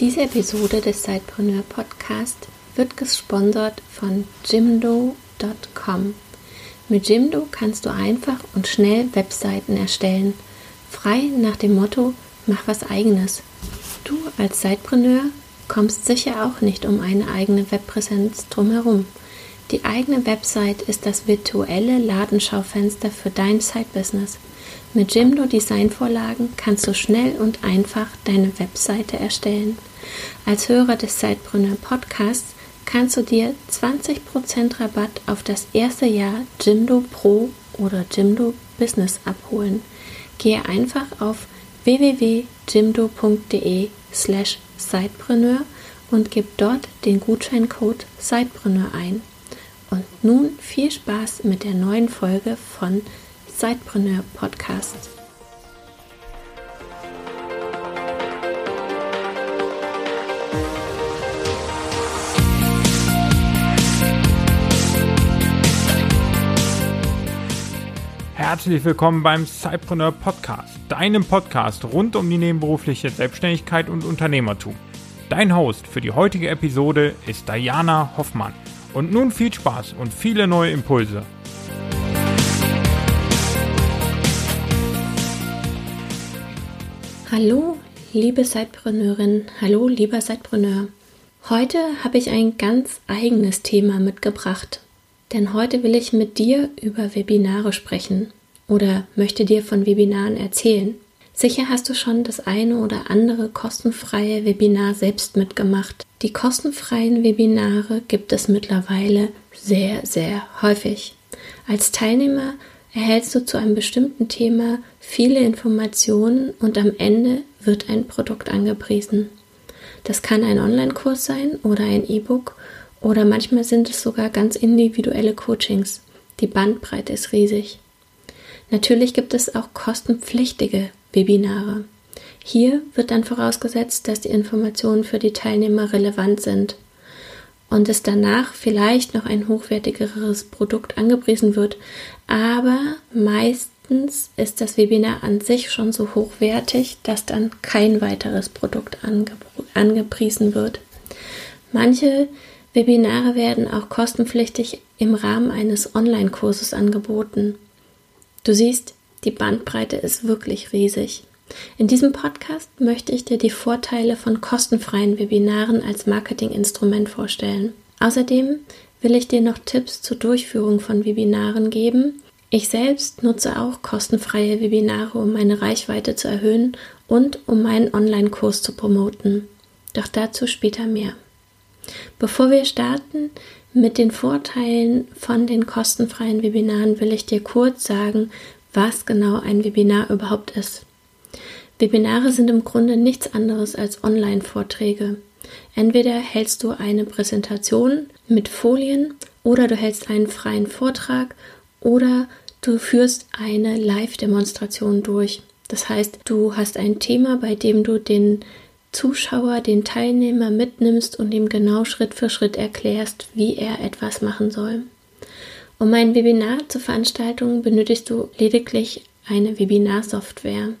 Diese Episode des Sidepreneur Podcast wird gesponsert von Jimdo.com. Mit Jimdo kannst du einfach und schnell Webseiten erstellen, frei nach dem Motto Mach was eigenes. Du als Sidepreneur kommst sicher auch nicht um eine eigene Webpräsenz drumherum. Die eigene Website ist das virtuelle Ladenschaufenster für dein Side-Business. Mit Jimdo Designvorlagen kannst du schnell und einfach deine Webseite erstellen. Als Hörer des Sidepreneur Podcasts kannst du dir 20% Rabatt auf das erste Jahr Jimdo Pro oder Jimdo Business abholen. Gehe einfach auf www.jimdo.de slash Sidepreneur und gib dort den Gutscheincode Sidepreneur ein. Und nun viel Spaß mit der neuen Folge von Zeitpreneur Podcast. Herzlich willkommen beim Cypreneur Podcast, deinem Podcast rund um die nebenberufliche Selbstständigkeit und Unternehmertum. Dein Host für die heutige Episode ist Diana Hoffmann. Und nun viel Spaß und viele neue Impulse. Hallo, liebe Sidepreneurin, hallo, lieber Sidepreneur. Heute habe ich ein ganz eigenes Thema mitgebracht, denn heute will ich mit dir über Webinare sprechen oder möchte dir von Webinaren erzählen. Sicher hast du schon das eine oder andere kostenfreie Webinar selbst mitgemacht. Die kostenfreien Webinare gibt es mittlerweile sehr, sehr häufig. Als Teilnehmer erhältst du zu einem bestimmten Thema viele Informationen und am Ende wird ein Produkt angepriesen. Das kann ein Online-Kurs sein oder ein E-Book oder manchmal sind es sogar ganz individuelle Coachings. Die Bandbreite ist riesig. Natürlich gibt es auch kostenpflichtige Webinare. Hier wird dann vorausgesetzt, dass die Informationen für die Teilnehmer relevant sind und es danach vielleicht noch ein hochwertigeres Produkt angepriesen wird, aber meistens ist das Webinar an sich schon so hochwertig, dass dann kein weiteres Produkt ange angepriesen wird. Manche Webinare werden auch kostenpflichtig im Rahmen eines Online-Kurses angeboten. Du siehst, die Bandbreite ist wirklich riesig. In diesem Podcast möchte ich dir die Vorteile von kostenfreien Webinaren als Marketinginstrument vorstellen. Außerdem will ich dir noch Tipps zur Durchführung von Webinaren geben. Ich selbst nutze auch kostenfreie Webinare, um meine Reichweite zu erhöhen und um meinen Online-Kurs zu promoten. Doch dazu später mehr. Bevor wir starten mit den Vorteilen von den kostenfreien Webinaren, will ich dir kurz sagen, was genau ein Webinar überhaupt ist. Webinare sind im Grunde nichts anderes als Online-Vorträge. Entweder hältst du eine Präsentation mit Folien oder du hältst einen freien Vortrag oder du führst eine Live-Demonstration durch. Das heißt, du hast ein Thema, bei dem du den Zuschauer, den Teilnehmer mitnimmst und ihm genau Schritt für Schritt erklärst, wie er etwas machen soll. Um ein Webinar zu veranstalten, benötigst du lediglich eine Webinarsoftware.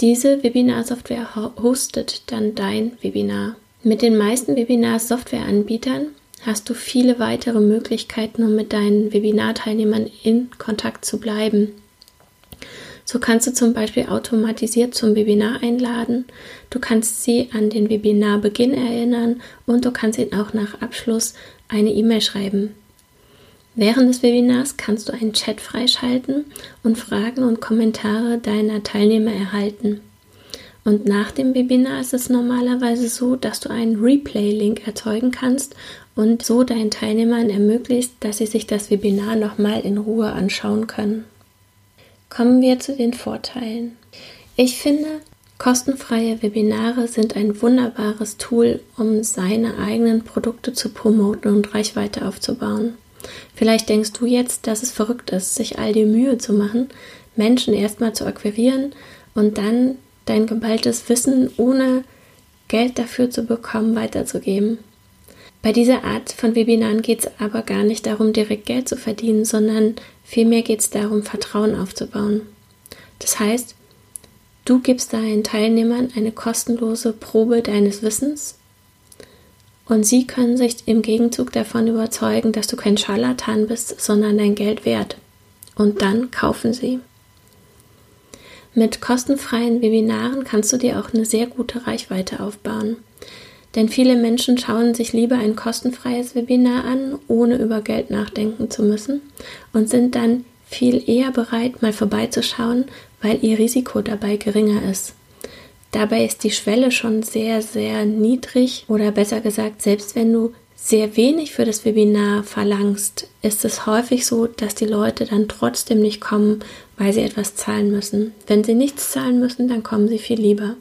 Diese Webinarsoftware hostet dann dein Webinar. Mit den meisten Webinar-Softwareanbietern hast du viele weitere Möglichkeiten, um mit deinen Webinarteilnehmern in Kontakt zu bleiben. So kannst du zum Beispiel automatisiert zum Webinar einladen, du kannst sie an den Webinarbeginn erinnern und du kannst ihnen auch nach Abschluss eine E-Mail schreiben. Während des Webinars kannst du einen Chat freischalten und Fragen und Kommentare deiner Teilnehmer erhalten. Und nach dem Webinar ist es normalerweise so, dass du einen Replay-Link erzeugen kannst und so deinen Teilnehmern ermöglicht, dass sie sich das Webinar nochmal in Ruhe anschauen können. Kommen wir zu den Vorteilen. Ich finde, kostenfreie Webinare sind ein wunderbares Tool, um seine eigenen Produkte zu promoten und Reichweite aufzubauen. Vielleicht denkst du jetzt, dass es verrückt ist, sich all die Mühe zu machen, Menschen erstmal zu akquirieren und dann dein geballtes Wissen ohne Geld dafür zu bekommen weiterzugeben. Bei dieser Art von Webinaren geht es aber gar nicht darum, direkt Geld zu verdienen, sondern vielmehr geht es darum, Vertrauen aufzubauen. Das heißt, Du gibst deinen Teilnehmern eine kostenlose Probe deines Wissens und sie können sich im Gegenzug davon überzeugen, dass du kein Scharlatan bist, sondern dein Geld wert. Und dann kaufen sie. Mit kostenfreien Webinaren kannst du dir auch eine sehr gute Reichweite aufbauen. Denn viele Menschen schauen sich lieber ein kostenfreies Webinar an, ohne über Geld nachdenken zu müssen und sind dann viel eher bereit, mal vorbeizuschauen, weil ihr Risiko dabei geringer ist. Dabei ist die Schwelle schon sehr, sehr niedrig oder besser gesagt, selbst wenn du sehr wenig für das Webinar verlangst, ist es häufig so, dass die Leute dann trotzdem nicht kommen, weil sie etwas zahlen müssen. Wenn sie nichts zahlen müssen, dann kommen sie viel lieber.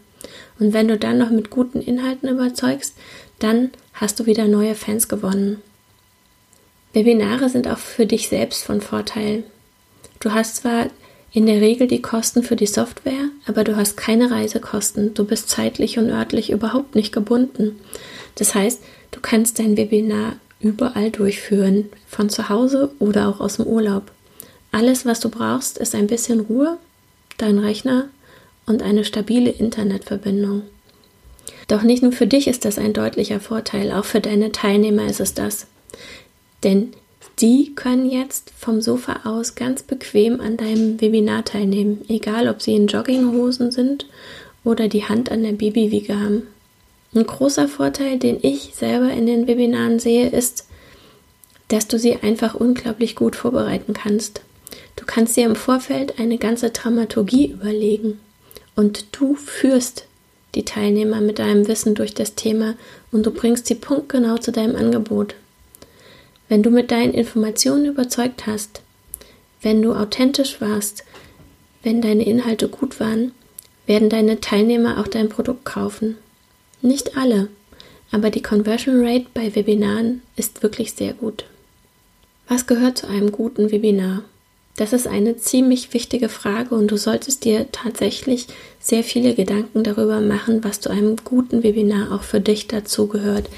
Und wenn du dann noch mit guten Inhalten überzeugst, dann hast du wieder neue Fans gewonnen. Webinare sind auch für dich selbst von Vorteil. Du hast zwar in der Regel die Kosten für die Software, aber du hast keine Reisekosten. Du bist zeitlich und örtlich überhaupt nicht gebunden. Das heißt, du kannst dein Webinar überall durchführen, von zu Hause oder auch aus dem Urlaub. Alles, was du brauchst, ist ein bisschen Ruhe, dein Rechner und eine stabile Internetverbindung. Doch nicht nur für dich ist das ein deutlicher Vorteil, auch für deine Teilnehmer ist es das. Denn die können jetzt vom Sofa aus ganz bequem an deinem Webinar teilnehmen, egal ob sie in Jogginghosen sind oder die Hand an der Babywiege haben. Ein großer Vorteil, den ich selber in den Webinaren sehe, ist, dass du sie einfach unglaublich gut vorbereiten kannst. Du kannst dir im Vorfeld eine ganze Dramaturgie überlegen und du führst die Teilnehmer mit deinem Wissen durch das Thema und du bringst sie punktgenau zu deinem Angebot. Wenn du mit deinen Informationen überzeugt hast, wenn du authentisch warst, wenn deine Inhalte gut waren, werden deine Teilnehmer auch dein Produkt kaufen. Nicht alle, aber die Conversion Rate bei Webinaren ist wirklich sehr gut. Was gehört zu einem guten Webinar? Das ist eine ziemlich wichtige Frage und du solltest dir tatsächlich sehr viele Gedanken darüber machen, was zu einem guten Webinar auch für dich dazugehört.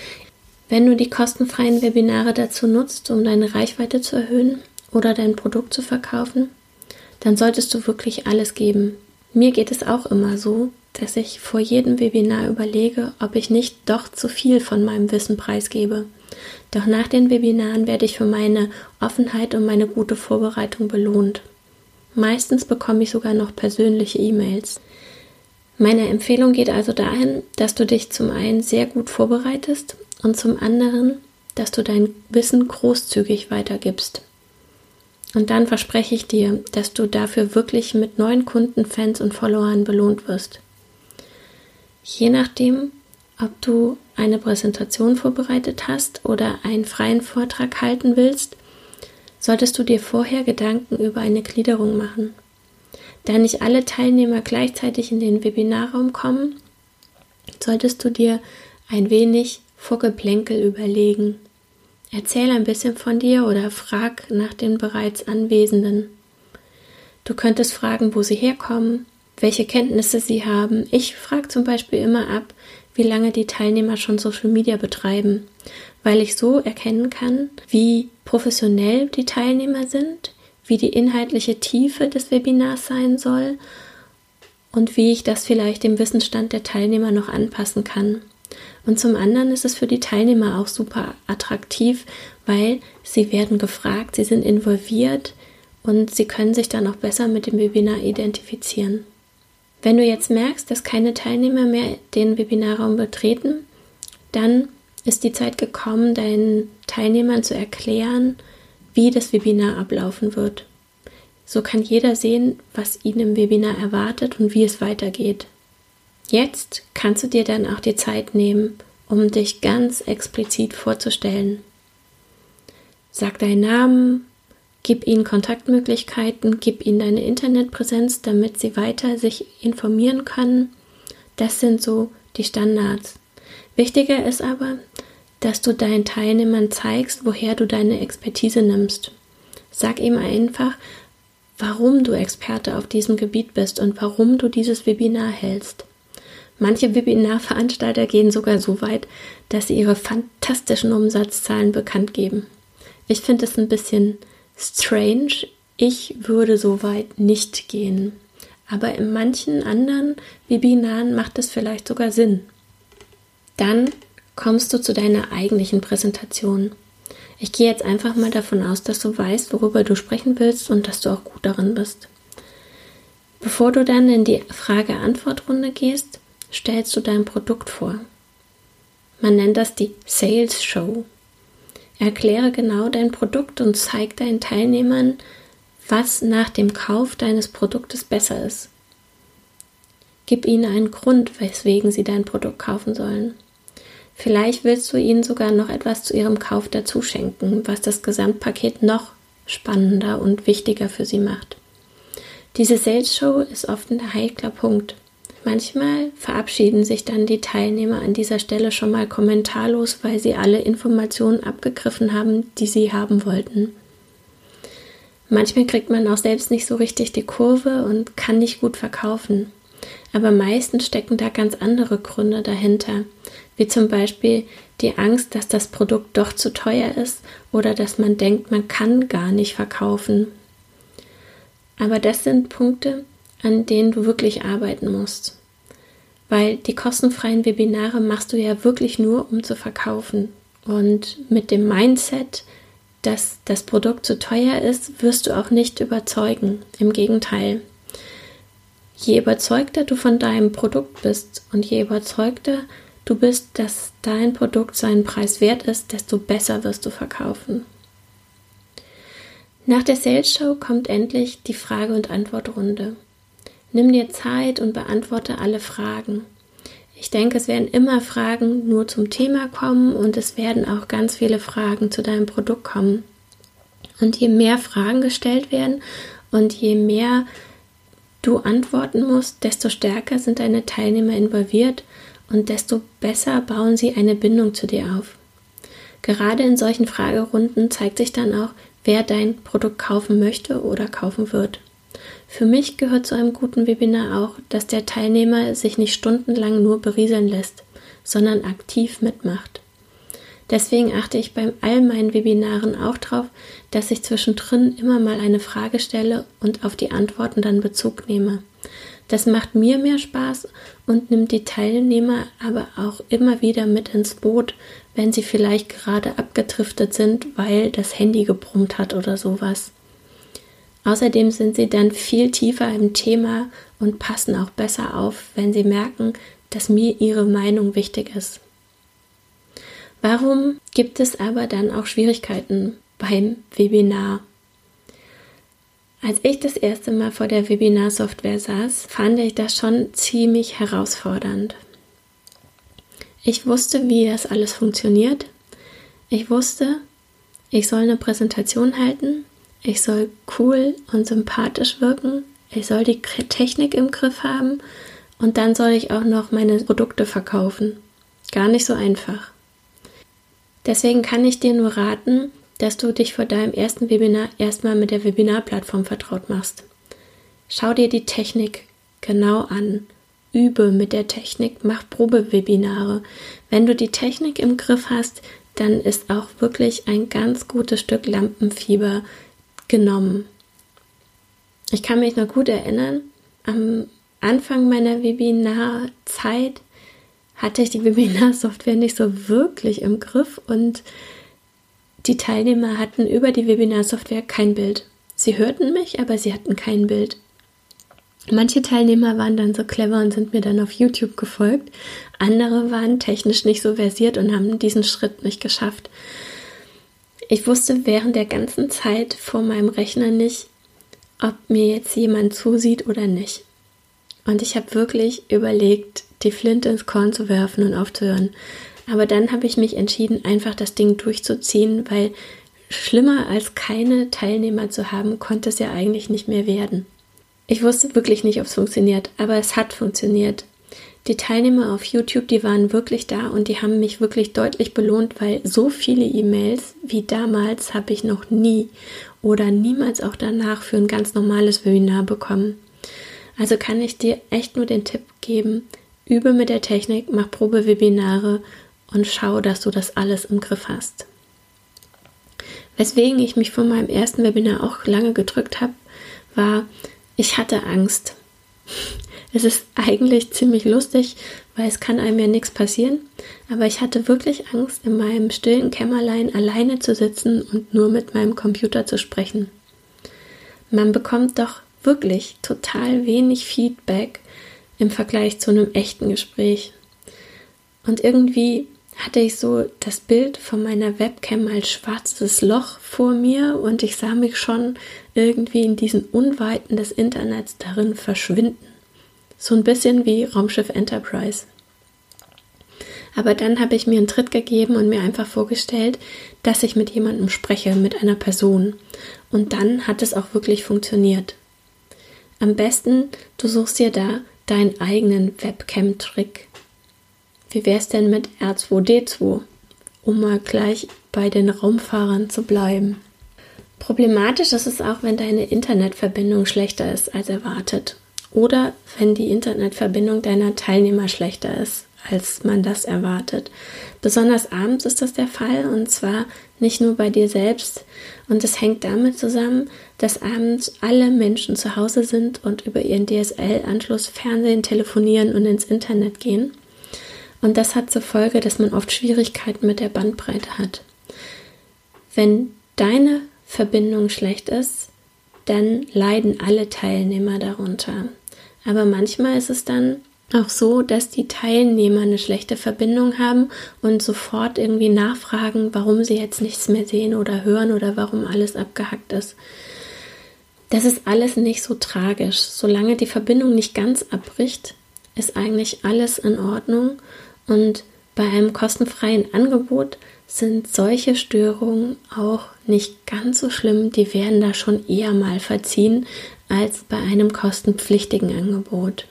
Wenn du die kostenfreien Webinare dazu nutzt, um deine Reichweite zu erhöhen oder dein Produkt zu verkaufen, dann solltest du wirklich alles geben. Mir geht es auch immer so, dass ich vor jedem Webinar überlege, ob ich nicht doch zu viel von meinem Wissen preisgebe. Doch nach den Webinaren werde ich für meine Offenheit und meine gute Vorbereitung belohnt. Meistens bekomme ich sogar noch persönliche E-Mails. Meine Empfehlung geht also dahin, dass du dich zum einen sehr gut vorbereitest und zum anderen, dass du dein Wissen großzügig weitergibst. Und dann verspreche ich dir, dass du dafür wirklich mit neuen Kunden, Fans und Followern belohnt wirst. Je nachdem, ob du eine Präsentation vorbereitet hast oder einen freien Vortrag halten willst, solltest du dir vorher Gedanken über eine Gliederung machen. Da nicht alle Teilnehmer gleichzeitig in den Webinarraum kommen, solltest du dir ein wenig Vorgeplänkel überlegen. Erzähl ein bisschen von dir oder frag nach den bereits Anwesenden. Du könntest fragen, wo sie herkommen, welche Kenntnisse sie haben. Ich frage zum Beispiel immer ab, wie lange die Teilnehmer schon Social Media betreiben, weil ich so erkennen kann, wie professionell die Teilnehmer sind, wie die inhaltliche Tiefe des Webinars sein soll und wie ich das vielleicht dem Wissensstand der Teilnehmer noch anpassen kann. Und zum anderen ist es für die Teilnehmer auch super attraktiv, weil sie werden gefragt, sie sind involviert und sie können sich dann auch besser mit dem Webinar identifizieren. Wenn du jetzt merkst, dass keine Teilnehmer mehr den Webinarraum betreten, dann ist die Zeit gekommen, deinen Teilnehmern zu erklären, wie das Webinar ablaufen wird. So kann jeder sehen, was ihn im Webinar erwartet und wie es weitergeht. Jetzt kannst du dir dann auch die Zeit nehmen, um dich ganz explizit vorzustellen. Sag deinen Namen, gib ihnen Kontaktmöglichkeiten, gib ihnen deine Internetpräsenz, damit sie weiter sich informieren können. Das sind so die Standards. Wichtiger ist aber, dass du deinen Teilnehmern zeigst, woher du deine Expertise nimmst. Sag ihm einfach, warum du Experte auf diesem Gebiet bist und warum du dieses Webinar hältst. Manche Webinarveranstalter gehen sogar so weit, dass sie ihre fantastischen Umsatzzahlen bekannt geben. Ich finde es ein bisschen strange. Ich würde so weit nicht gehen. aber in manchen anderen Webinaren macht es vielleicht sogar Sinn. Dann kommst du zu deiner eigentlichen Präsentation. Ich gehe jetzt einfach mal davon aus, dass du weißt, worüber du sprechen willst und dass du auch gut darin bist. Bevor du dann in die Frage-Antwort-Runde gehst, stellst du dein Produkt vor. Man nennt das die Sales Show. Erkläre genau dein Produkt und zeig deinen Teilnehmern, was nach dem Kauf deines Produktes besser ist. Gib ihnen einen Grund, weswegen sie dein Produkt kaufen sollen. Vielleicht willst du ihnen sogar noch etwas zu ihrem Kauf dazu schenken, was das Gesamtpaket noch spannender und wichtiger für sie macht. Diese Sales Show ist oft ein heikler Punkt. Manchmal verabschieden sich dann die Teilnehmer an dieser Stelle schon mal kommentarlos, weil sie alle Informationen abgegriffen haben, die sie haben wollten. Manchmal kriegt man auch selbst nicht so richtig die Kurve und kann nicht gut verkaufen. Aber meistens stecken da ganz andere Gründe dahinter, wie zum Beispiel die Angst, dass das Produkt doch zu teuer ist oder dass man denkt, man kann gar nicht verkaufen. Aber das sind Punkte, an denen du wirklich arbeiten musst weil die kostenfreien Webinare machst du ja wirklich nur, um zu verkaufen. Und mit dem Mindset, dass das Produkt zu teuer ist, wirst du auch nicht überzeugen. Im Gegenteil. Je überzeugter du von deinem Produkt bist und je überzeugter du bist, dass dein Produkt seinen Preis wert ist, desto besser wirst du verkaufen. Nach der Sales Show kommt endlich die Frage- und Antwortrunde. Nimm dir Zeit und beantworte alle Fragen. Ich denke, es werden immer Fragen nur zum Thema kommen und es werden auch ganz viele Fragen zu deinem Produkt kommen. Und je mehr Fragen gestellt werden und je mehr du antworten musst, desto stärker sind deine Teilnehmer involviert und desto besser bauen sie eine Bindung zu dir auf. Gerade in solchen Fragerunden zeigt sich dann auch, wer dein Produkt kaufen möchte oder kaufen wird. Für mich gehört zu einem guten Webinar auch, dass der Teilnehmer sich nicht stundenlang nur berieseln lässt, sondern aktiv mitmacht. Deswegen achte ich bei all meinen Webinaren auch darauf, dass ich zwischendrin immer mal eine Frage stelle und auf die Antworten dann Bezug nehme. Das macht mir mehr Spaß und nimmt die Teilnehmer aber auch immer wieder mit ins Boot, wenn sie vielleicht gerade abgetriftet sind, weil das Handy gebrummt hat oder sowas. Außerdem sind sie dann viel tiefer im Thema und passen auch besser auf, wenn sie merken, dass mir ihre Meinung wichtig ist. Warum gibt es aber dann auch Schwierigkeiten beim Webinar? Als ich das erste Mal vor der Webinar-Software saß, fand ich das schon ziemlich herausfordernd. Ich wusste, wie das alles funktioniert. Ich wusste, ich soll eine Präsentation halten ich soll cool und sympathisch wirken, ich soll die Technik im Griff haben und dann soll ich auch noch meine Produkte verkaufen. Gar nicht so einfach. Deswegen kann ich dir nur raten, dass du dich vor deinem ersten Webinar erstmal mit der Webinarplattform vertraut machst. Schau dir die Technik genau an. Übe mit der Technik, mach Probewebinare. Wenn du die Technik im Griff hast, dann ist auch wirklich ein ganz gutes Stück Lampenfieber genommen. Ich kann mich noch gut erinnern, am Anfang meiner Webinarzeit hatte ich die Webinarsoftware nicht so wirklich im Griff und die Teilnehmer hatten über die Webinarsoftware kein Bild. Sie hörten mich, aber sie hatten kein Bild. Manche Teilnehmer waren dann so clever und sind mir dann auf YouTube gefolgt. Andere waren technisch nicht so versiert und haben diesen Schritt nicht geschafft. Ich wusste während der ganzen Zeit vor meinem Rechner nicht, ob mir jetzt jemand zusieht oder nicht. Und ich habe wirklich überlegt, die Flinte ins Korn zu werfen und aufzuhören. Aber dann habe ich mich entschieden, einfach das Ding durchzuziehen, weil schlimmer als keine Teilnehmer zu haben, konnte es ja eigentlich nicht mehr werden. Ich wusste wirklich nicht, ob es funktioniert, aber es hat funktioniert. Die Teilnehmer auf YouTube, die waren wirklich da und die haben mich wirklich deutlich belohnt, weil so viele E-Mails wie damals habe ich noch nie oder niemals auch danach für ein ganz normales Webinar bekommen. Also kann ich dir echt nur den Tipp geben, übe mit der Technik, mach Probewebinare und schau, dass du das alles im Griff hast. Weswegen ich mich von meinem ersten Webinar auch lange gedrückt habe, war, ich hatte Angst. Es ist eigentlich ziemlich lustig, weil es kann einem ja nichts passieren. Aber ich hatte wirklich Angst, in meinem stillen Kämmerlein alleine zu sitzen und nur mit meinem Computer zu sprechen. Man bekommt doch wirklich total wenig Feedback im Vergleich zu einem echten Gespräch. Und irgendwie hatte ich so das Bild von meiner Webcam als schwarzes Loch vor mir und ich sah mich schon irgendwie in diesen Unweiten des Internets darin verschwinden. So ein bisschen wie Raumschiff Enterprise. Aber dann habe ich mir einen Tritt gegeben und mir einfach vorgestellt, dass ich mit jemandem spreche, mit einer Person. Und dann hat es auch wirklich funktioniert. Am besten, du suchst dir da deinen eigenen Webcam-Trick. Wie wäre es denn mit R2D2, um mal gleich bei den Raumfahrern zu bleiben? Problematisch ist es auch, wenn deine Internetverbindung schlechter ist als erwartet oder wenn die Internetverbindung deiner Teilnehmer schlechter ist, als man das erwartet. Besonders abends ist das der Fall und zwar nicht nur bei dir selbst. Und es hängt damit zusammen, dass abends alle Menschen zu Hause sind und über ihren DSL-Anschluss Fernsehen, telefonieren und ins Internet gehen. Und das hat zur Folge, dass man oft Schwierigkeiten mit der Bandbreite hat. Wenn deine Verbindung schlecht ist, dann leiden alle Teilnehmer darunter. Aber manchmal ist es dann auch so, dass die Teilnehmer eine schlechte Verbindung haben und sofort irgendwie nachfragen, warum sie jetzt nichts mehr sehen oder hören oder warum alles abgehackt ist. Das ist alles nicht so tragisch. Solange die Verbindung nicht ganz abbricht, ist eigentlich alles in Ordnung und bei einem kostenfreien Angebot sind solche Störungen auch nicht ganz so schlimm. Die werden da schon eher mal verziehen als bei einem kostenpflichtigen Angebot.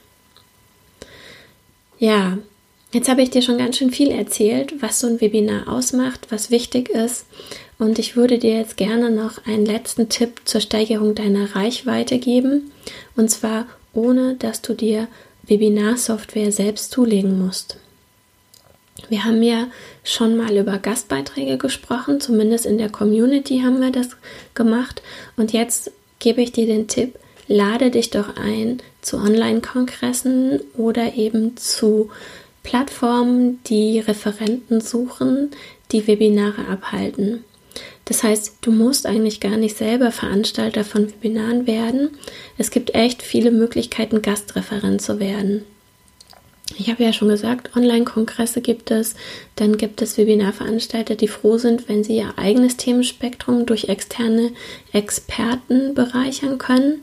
Ja, jetzt habe ich dir schon ganz schön viel erzählt, was so ein Webinar ausmacht, was wichtig ist. Und ich würde dir jetzt gerne noch einen letzten Tipp zur Steigerung deiner Reichweite geben. Und zwar ohne, dass du dir Webinarsoftware selbst zulegen musst. Wir haben ja schon mal über Gastbeiträge gesprochen, zumindest in der Community haben wir das gemacht. Und jetzt gebe ich dir den Tipp, lade dich doch ein zu Online-Kongressen oder eben zu Plattformen, die Referenten suchen, die Webinare abhalten. Das heißt, du musst eigentlich gar nicht selber Veranstalter von Webinaren werden. Es gibt echt viele Möglichkeiten, Gastreferent zu werden. Ich habe ja schon gesagt, Online-Kongresse gibt es, dann gibt es Webinarveranstalter, die froh sind, wenn sie ihr eigenes Themenspektrum durch externe Experten bereichern können.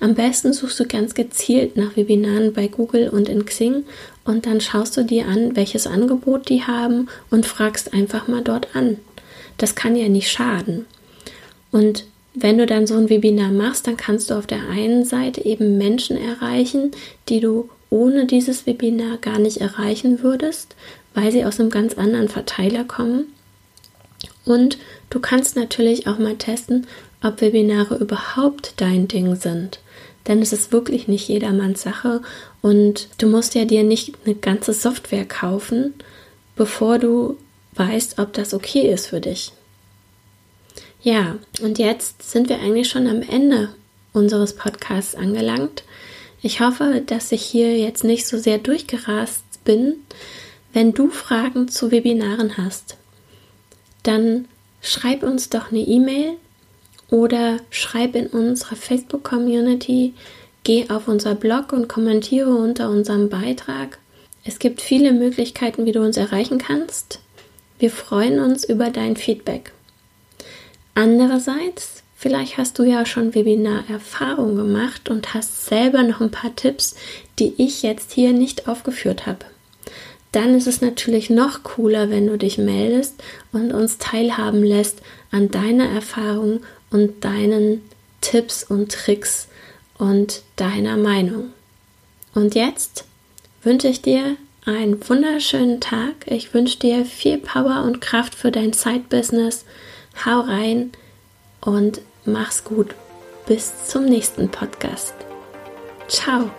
Am besten suchst du ganz gezielt nach Webinaren bei Google und in Xing und dann schaust du dir an, welches Angebot die haben und fragst einfach mal dort an. Das kann ja nicht schaden. Und wenn du dann so ein Webinar machst, dann kannst du auf der einen Seite eben Menschen erreichen, die du ohne dieses Webinar gar nicht erreichen würdest, weil sie aus einem ganz anderen Verteiler kommen. Und du kannst natürlich auch mal testen, ob Webinare überhaupt dein Ding sind. Denn es ist wirklich nicht jedermanns Sache und du musst ja dir nicht eine ganze Software kaufen, bevor du weißt, ob das okay ist für dich. Ja, und jetzt sind wir eigentlich schon am Ende unseres Podcasts angelangt. Ich hoffe, dass ich hier jetzt nicht so sehr durchgerast bin. Wenn du Fragen zu Webinaren hast, dann schreib uns doch eine E-Mail oder schreib in unserer Facebook-Community, geh auf unser Blog und kommentiere unter unserem Beitrag. Es gibt viele Möglichkeiten, wie du uns erreichen kannst. Wir freuen uns über dein Feedback. Andererseits Vielleicht hast du ja schon Webinar-Erfahrung gemacht und hast selber noch ein paar Tipps, die ich jetzt hier nicht aufgeführt habe. Dann ist es natürlich noch cooler, wenn du dich meldest und uns teilhaben lässt an deiner Erfahrung und deinen Tipps und Tricks und deiner Meinung. Und jetzt wünsche ich dir einen wunderschönen Tag. Ich wünsche dir viel Power und Kraft für dein Side-Business. Hau rein und Mach's gut. Bis zum nächsten Podcast. Ciao.